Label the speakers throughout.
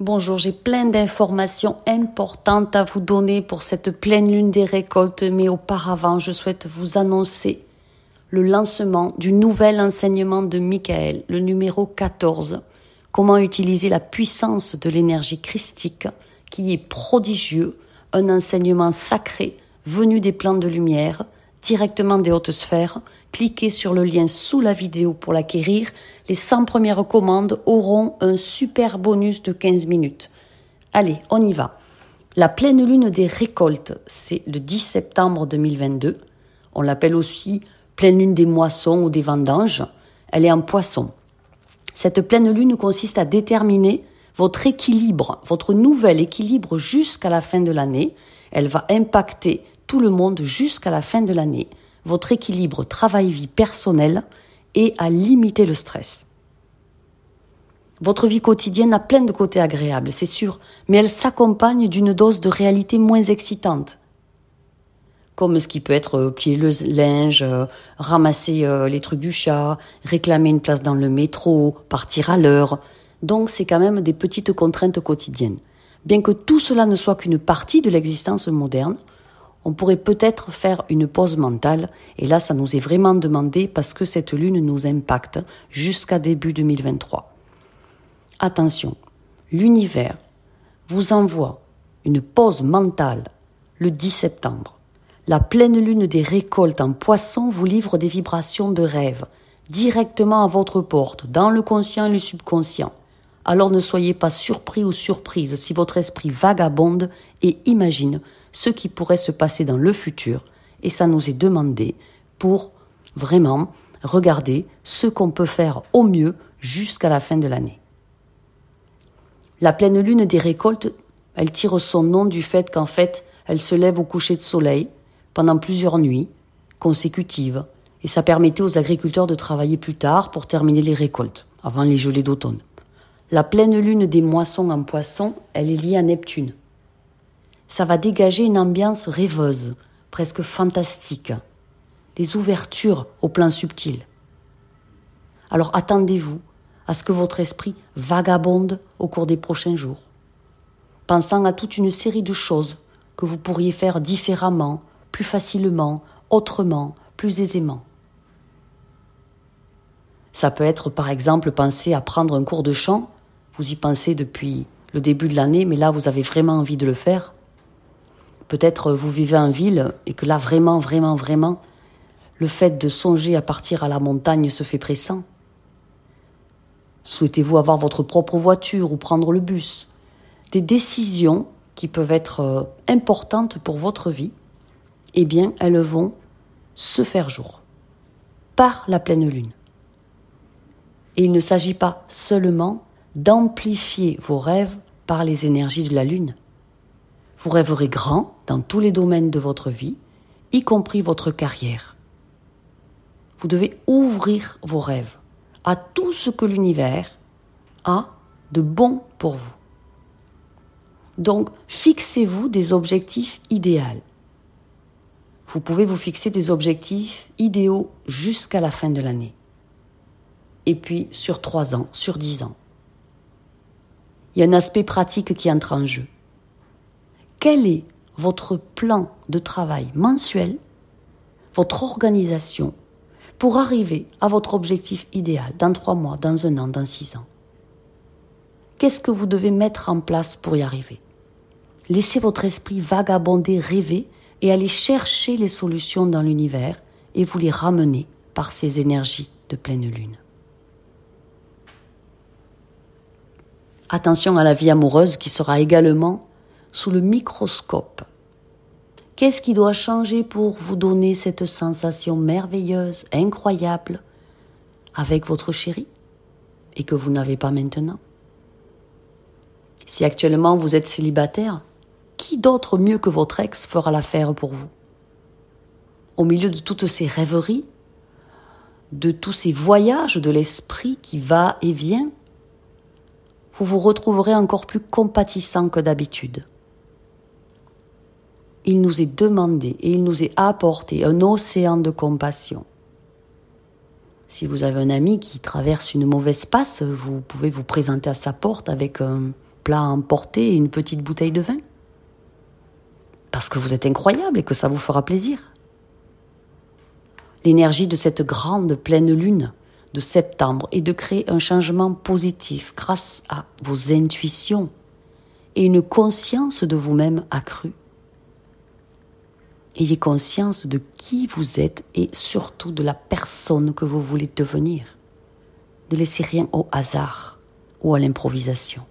Speaker 1: Bonjour, j'ai plein d'informations importantes à vous donner pour cette pleine lune des récoltes, mais auparavant, je souhaite vous annoncer le lancement du nouvel enseignement de Michael, le numéro 14. Comment utiliser la puissance de l'énergie christique, qui est prodigieux, un enseignement sacré venu des plans de lumière, directement des hautes sphères, cliquez sur le lien sous la vidéo pour l'acquérir. Les 100 premières commandes auront un super bonus de 15 minutes. Allez, on y va. La pleine lune des récoltes, c'est le 10 septembre 2022. On l'appelle aussi pleine lune des moissons ou des vendanges. Elle est en poisson. Cette pleine lune consiste à déterminer votre équilibre, votre nouvel équilibre jusqu'à la fin de l'année. Elle va impacter tout le monde jusqu'à la fin de l'année, votre équilibre travail-vie personnelle et à limiter le stress. Votre vie quotidienne a plein de côtés agréables, c'est sûr, mais elle s'accompagne d'une dose de réalité moins excitante. Comme ce qui peut être euh, plier le linge, euh, ramasser euh, les trucs du chat, réclamer une place dans le métro, partir à l'heure. Donc c'est quand même des petites contraintes quotidiennes. Bien que tout cela ne soit qu'une partie de l'existence moderne, on pourrait peut-être faire une pause mentale, et là ça nous est vraiment demandé parce que cette lune nous impacte jusqu'à début 2023. Attention, l'univers vous envoie une pause mentale le 10 septembre. La pleine lune des récoltes en poisson vous livre des vibrations de rêve directement à votre porte, dans le conscient et le subconscient. Alors ne soyez pas surpris ou surprise si votre esprit vagabonde et imagine ce qui pourrait se passer dans le futur, et ça nous est demandé pour vraiment regarder ce qu'on peut faire au mieux jusqu'à la fin de l'année. La pleine lune des récoltes, elle tire son nom du fait qu'en fait, elle se lève au coucher de soleil pendant plusieurs nuits consécutives, et ça permettait aux agriculteurs de travailler plus tard pour terminer les récoltes, avant les gelées d'automne. La pleine lune des moissons en poisson, elle est liée à Neptune, ça va dégager une ambiance rêveuse, presque fantastique, des ouvertures au plan subtil. Alors attendez-vous à ce que votre esprit vagabonde au cours des prochains jours, pensant à toute une série de choses que vous pourriez faire différemment, plus facilement, autrement, plus aisément. Ça peut être par exemple penser à prendre un cours de chant, vous y pensez depuis le début de l'année, mais là vous avez vraiment envie de le faire, Peut-être vous vivez en ville et que là, vraiment, vraiment, vraiment, le fait de songer à partir à la montagne se fait pressant. Souhaitez-vous avoir votre propre voiture ou prendre le bus? Des décisions qui peuvent être euh, importantes pour votre vie, eh bien, elles vont se faire jour par la pleine lune. Et il ne s'agit pas seulement d'amplifier vos rêves par les énergies de la lune. Vous rêverez grand dans tous les domaines de votre vie, y compris votre carrière. Vous devez ouvrir vos rêves à tout ce que l'univers a de bon pour vous. Donc, fixez-vous des objectifs idéaux. Vous pouvez vous fixer des objectifs idéaux jusqu'à la fin de l'année. Et puis sur trois ans, sur dix ans. Il y a un aspect pratique qui entre en jeu quel est votre plan de travail mensuel, votre organisation pour arriver à votre objectif idéal dans trois mois, dans un an, dans six ans. Qu'est-ce que vous devez mettre en place pour y arriver? Laissez votre esprit vagabonder, rêver et aller chercher les solutions dans l'univers et vous les ramener par ces énergies de pleine lune. Attention à la vie amoureuse qui sera également sous le microscope. Qu'est-ce qui doit changer pour vous donner cette sensation merveilleuse, incroyable, avec votre chéri, et que vous n'avez pas maintenant? Si actuellement vous êtes célibataire, qui d'autre mieux que votre ex fera l'affaire pour vous? Au milieu de toutes ces rêveries, de tous ces voyages de l'esprit qui va et vient, vous vous retrouverez encore plus compatissant que d'habitude il nous est demandé et il nous est apporté un océan de compassion. Si vous avez un ami qui traverse une mauvaise passe, vous pouvez vous présenter à sa porte avec un plat à emporter et une petite bouteille de vin Parce que vous êtes incroyable et que ça vous fera plaisir. L'énergie de cette grande pleine lune de septembre est de créer un changement positif grâce à vos intuitions et une conscience de vous-même accrue. Ayez conscience de qui vous êtes et surtout de la personne que vous voulez devenir. Ne laissez rien au hasard ou à l'improvisation.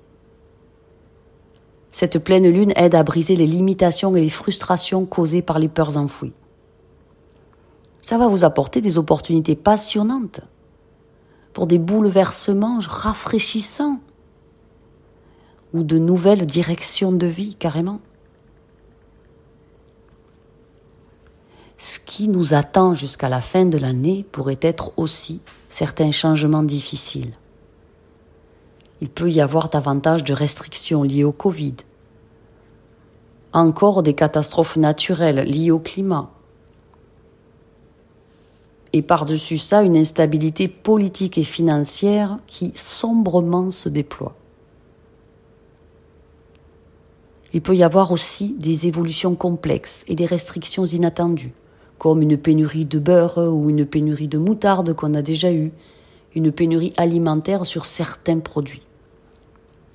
Speaker 1: Cette pleine lune aide à briser les limitations et les frustrations causées par les peurs enfouies. Ça va vous apporter des opportunités passionnantes pour des bouleversements rafraîchissants ou de nouvelles directions de vie carrément. Ce qui nous attend jusqu'à la fin de l'année pourrait être aussi certains changements difficiles. Il peut y avoir davantage de restrictions liées au Covid, encore des catastrophes naturelles liées au climat, et par-dessus ça une instabilité politique et financière qui sombrement se déploie. Il peut y avoir aussi des évolutions complexes et des restrictions inattendues, comme une pénurie de beurre ou une pénurie de moutarde qu'on a déjà eue, une pénurie alimentaire sur certains produits.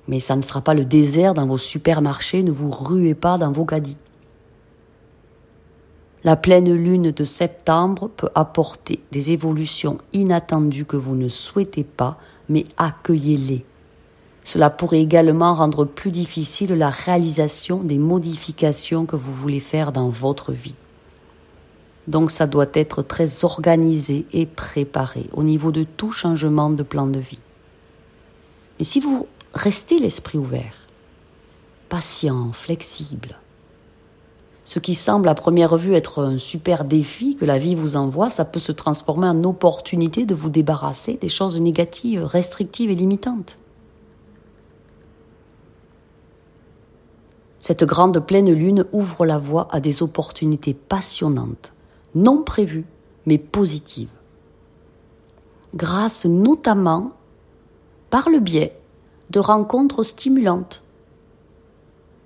Speaker 1: Mais ça ne sera pas le désert dans vos supermarchés, ne vous ruez pas dans vos gadis. La pleine lune de septembre peut apporter des évolutions inattendues que vous ne souhaitez pas, mais accueillez-les. Cela pourrait également rendre plus difficile la réalisation des modifications que vous voulez faire dans votre vie. Donc ça doit être très organisé et préparé au niveau de tout changement de plan de vie. Mais si vous restez l'esprit ouvert, patient, flexible, ce qui semble à première vue être un super défi que la vie vous envoie, ça peut se transformer en opportunité de vous débarrasser des choses négatives, restrictives et limitantes. Cette grande pleine lune ouvre la voie à des opportunités passionnantes, non prévues, mais positives. Grâce notamment par le biais de rencontres stimulantes.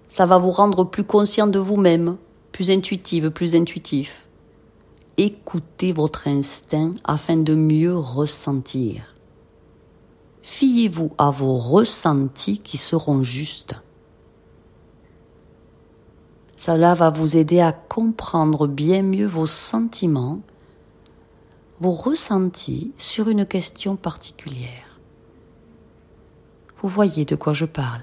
Speaker 1: Ça va vous rendre plus conscient de vous-même, plus intuitive, plus intuitif. Écoutez votre instinct afin de mieux ressentir. Fiez-vous à vos ressentis qui seront justes. Cela va vous aider à comprendre bien mieux vos sentiments, vos ressentis sur une question particulière. Vous voyez de quoi je parle.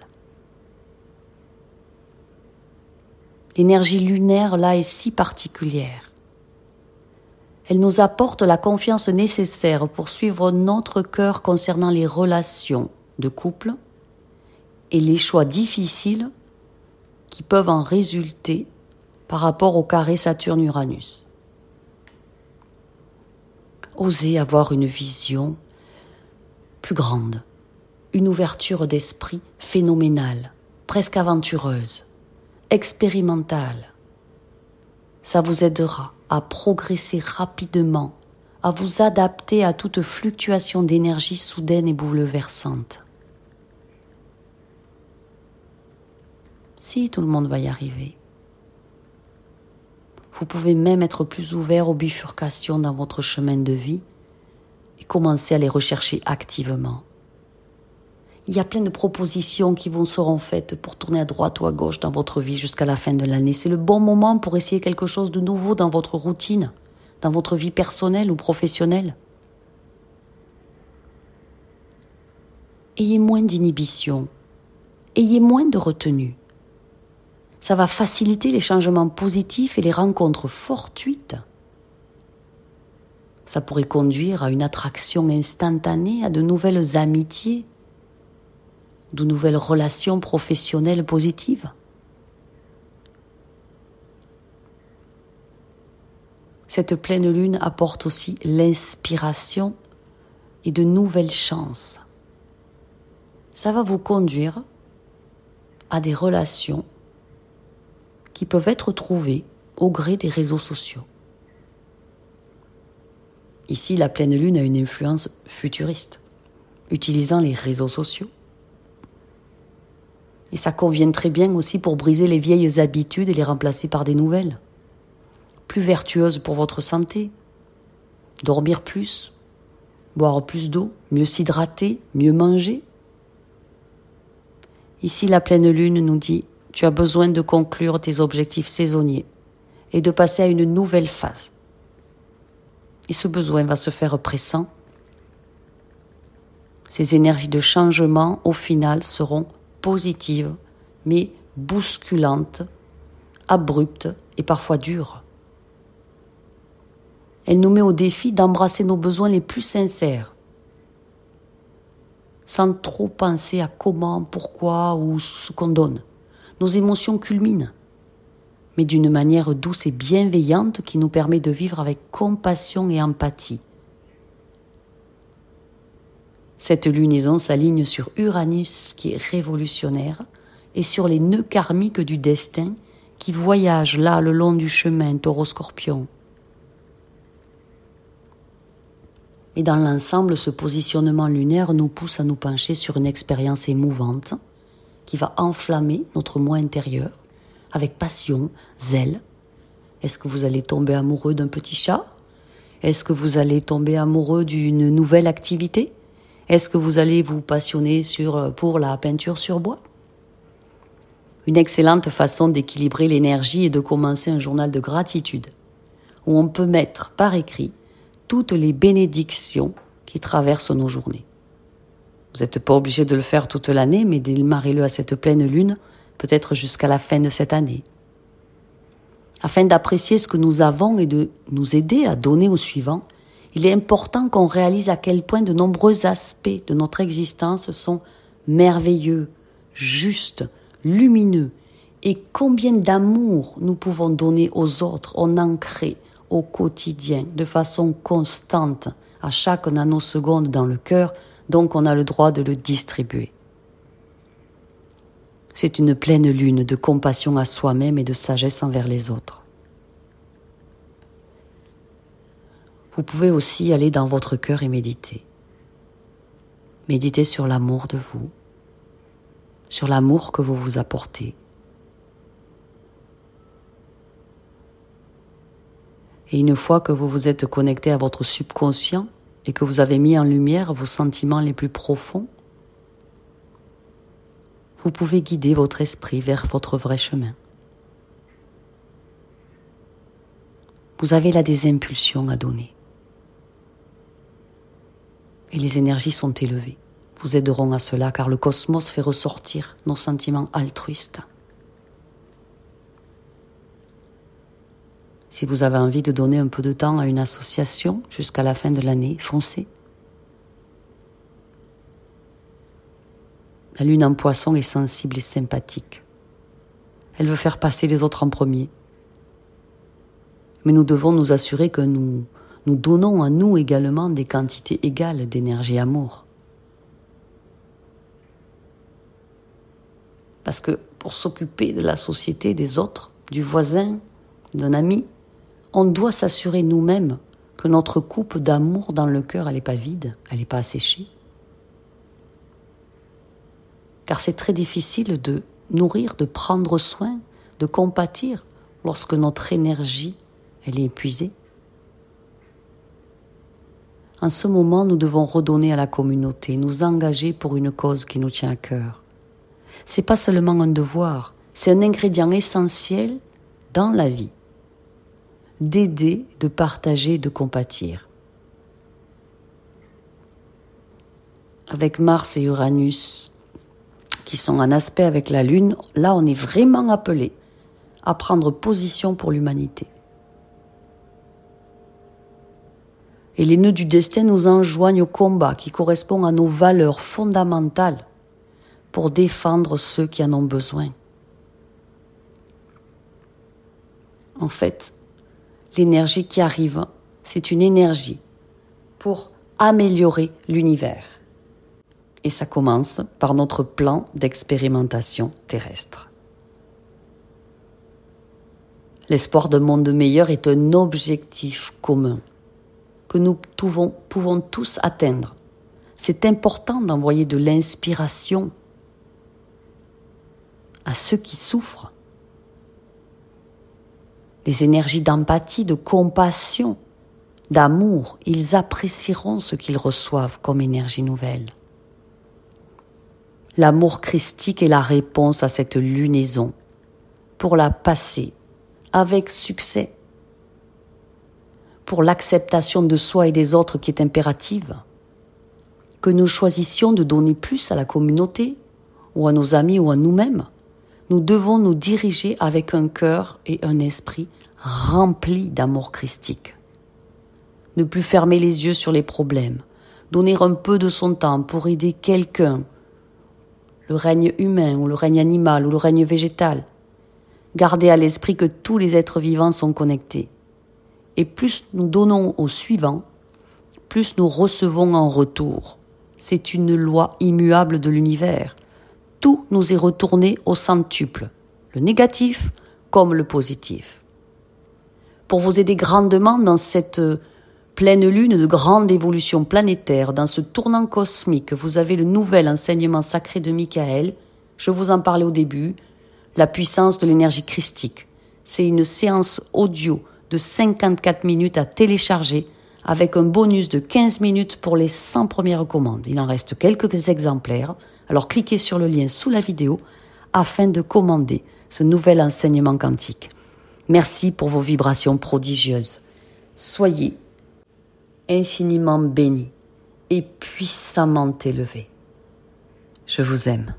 Speaker 1: L'énergie lunaire là est si particulière. Elle nous apporte la confiance nécessaire pour suivre notre cœur concernant les relations de couple et les choix difficiles qui peuvent en résulter par rapport au carré Saturne-Uranus. Osez avoir une vision plus grande, une ouverture d'esprit phénoménale, presque aventureuse expérimental. Ça vous aidera à progresser rapidement, à vous adapter à toute fluctuation d'énergie soudaine et bouleversante. Si tout le monde va y arriver. Vous pouvez même être plus ouvert aux bifurcations dans votre chemin de vie et commencer à les rechercher activement. Il y a plein de propositions qui vous seront faites pour tourner à droite ou à gauche dans votre vie jusqu'à la fin de l'année. C'est le bon moment pour essayer quelque chose de nouveau dans votre routine, dans votre vie personnelle ou professionnelle. Ayez moins d'inhibition, ayez moins de retenue. Ça va faciliter les changements positifs et les rencontres fortuites. Ça pourrait conduire à une attraction instantanée, à de nouvelles amitiés, de nouvelles relations professionnelles positives. Cette pleine lune apporte aussi l'inspiration et de nouvelles chances. Ça va vous conduire à des relations qui peuvent être trouvées au gré des réseaux sociaux. Ici, la pleine lune a une influence futuriste, utilisant les réseaux sociaux Et ça convient très bien aussi pour briser les vieilles habitudes et les remplacer par des nouvelles. Plus vertueuses pour votre santé. Dormir plus, boire plus d'eau, mieux s'hydrater, mieux manger. Ici, la pleine lune nous dit, tu as besoin de conclure tes objectifs saisonniers et de passer à une nouvelle phase. Et ce besoin va se faire pressant. Ces énergies de changement, au final, seront positives, mais bousculantes, abruptes et parfois dures. Elle nous met au défi d'embrasser nos besoins les plus sincères, sans trop penser à comment, pourquoi ou ce qu'on donne. Nos émotions culminent, mais d'une manière douce et bienveillante qui nous permet de vivre avec compassion et empathie. Cette lunaison s'aligne sur Uranus qui est révolutionnaire et sur les nœuds karmiques du destin qui voyagent là le long du chemin taureau-scorpion. Et dans l'ensemble, ce positionnement lunaire nous pousse à nous pencher sur une expérience émouvante qui va enflammer notre moi intérieur avec passion, zèle. Est-ce que vous allez tomber amoureux d'un petit chat? Est-ce que vous allez tomber amoureux d'une nouvelle activité? Est-ce que vous allez vous passionner sur, pour la peinture sur bois? Une excellente façon d'équilibrer l'énergie et de commencer un journal de gratitude où on peut mettre par écrit toutes les bénédictions qui traversent nos journées. Vous n'êtes pas obligé de le faire toute l'année, mais démarrez-le à cette pleine lune, peut-être jusqu'à la fin de cette année. Afin d'apprécier ce que nous avons et de nous aider à donner au suivant, il est important qu'on réalise à quel point de nombreux aspects de notre existence sont merveilleux, justes, lumineux, et combien d'amour nous pouvons donner aux autres, en crée, au quotidien, de façon constante, à chaque nanoseconde dans le cœur, donc on a le droit de le distribuer. C'est une pleine lune de compassion à soi-même et de sagesse envers les autres. Vous pouvez aussi aller dans votre cœur et méditer. Méditez sur l'amour de vous, sur l'amour que vous vous apportez, Et une fois que vous vous êtes connecté à votre subconscient et que vous avez mis en lumière vos sentiments les plus profonds, vous pouvez guider votre esprit vers votre vrai chemin. Vous avez là des impulsions à donner. Et les énergies sont élevées. Vous aideront à cela car le cosmos fait ressortir nos sentiments altruistes. Si vous avez envie de donner un peu de temps à une association jusqu'à la fin de l'année, foncez. La lune en poisson est sensible et sympathique. Elle veut faire passer les autres en premier. Mais nous devons nous assurer que nous, nous donnons à nous également des quantités égales d'énergie amour. Parce que pour s'occuper de la société, des autres, du voisin, d'un ami, on doit s'assurer nous-mêmes que notre coupe d'amour dans le cœur, n'est pas vide, elle n'est pas asséchée. Car c'est très difficile de nourrir, de prendre soin, de compatir lorsque notre énergie, est épuisée. En ce moment, nous devons redonner à la communauté, nous engager pour une cause qui nous tient à cœur. C'est pas seulement un devoir, c'est un ingrédient essentiel dans la vie d'aider, de partager, de compatir. Avec Mars et Uranus, qui sont en aspect avec la Lune, là on est vraiment appelé à prendre position pour l'humanité. Et les nœuds du destin nous enjoignent au combat qui correspond à nos valeurs fondamentales pour défendre ceux qui en ont besoin. En fait, l'énergie qui arrive, c'est une énergie pour améliorer l'univers. Et ça commence par notre plan d'expérimentation terrestre. L'espoir d'un monde meilleur est un objectif commun que nous pouvons, pouvons tous atteindre. C'est important d'envoyer de l'inspiration. à ceux qui souffrent. Les énergies d'empathie, de compassion, d'amour, ils apprécieront ce qu'ils reçoivent comme énergie nouvelle. L'amour christique est la réponse à cette lunaison pour la passer avec succès, pour l'acceptation de soi et des autres qui est impérative, que nous choisissions de donner plus à la communauté, ou à nos amis, ou à nous-mêmes, nous devons nous diriger avec un cœur et un esprit remplis d'amour christique. Ne plus fermer les yeux sur les problèmes, donner un peu de son temps pour aider quelqu'un, le règne humain ou le règne animal ou le règne végétal, Gardez à l'esprit que tous les êtres vivants sont connectés. Et plus nous donnons au suivant, plus nous recevons en retour. C'est une loi immuable de l'univers. Tout nous est retourné au centuple, le négatif comme le positif. Pour vous aider grandement dans cette pleine lune de grande évolution planétaire, dans ce tournant cosmique, vous avez le nouvel enseignement sacré de Michael. Je vous en parlais au début la puissance de l'énergie christique. C'est une séance audio de 54 minutes à télécharger avec un bonus de 15 minutes pour les 100 premières commandes. Il en reste quelques exemplaires, alors cliquez sur le lien sous la vidéo afin de commander ce nouvel enseignement quantique. Merci pour vos vibrations prodigieuses. Soyez infiniment bénis et puissamment élevés. Je vous aime.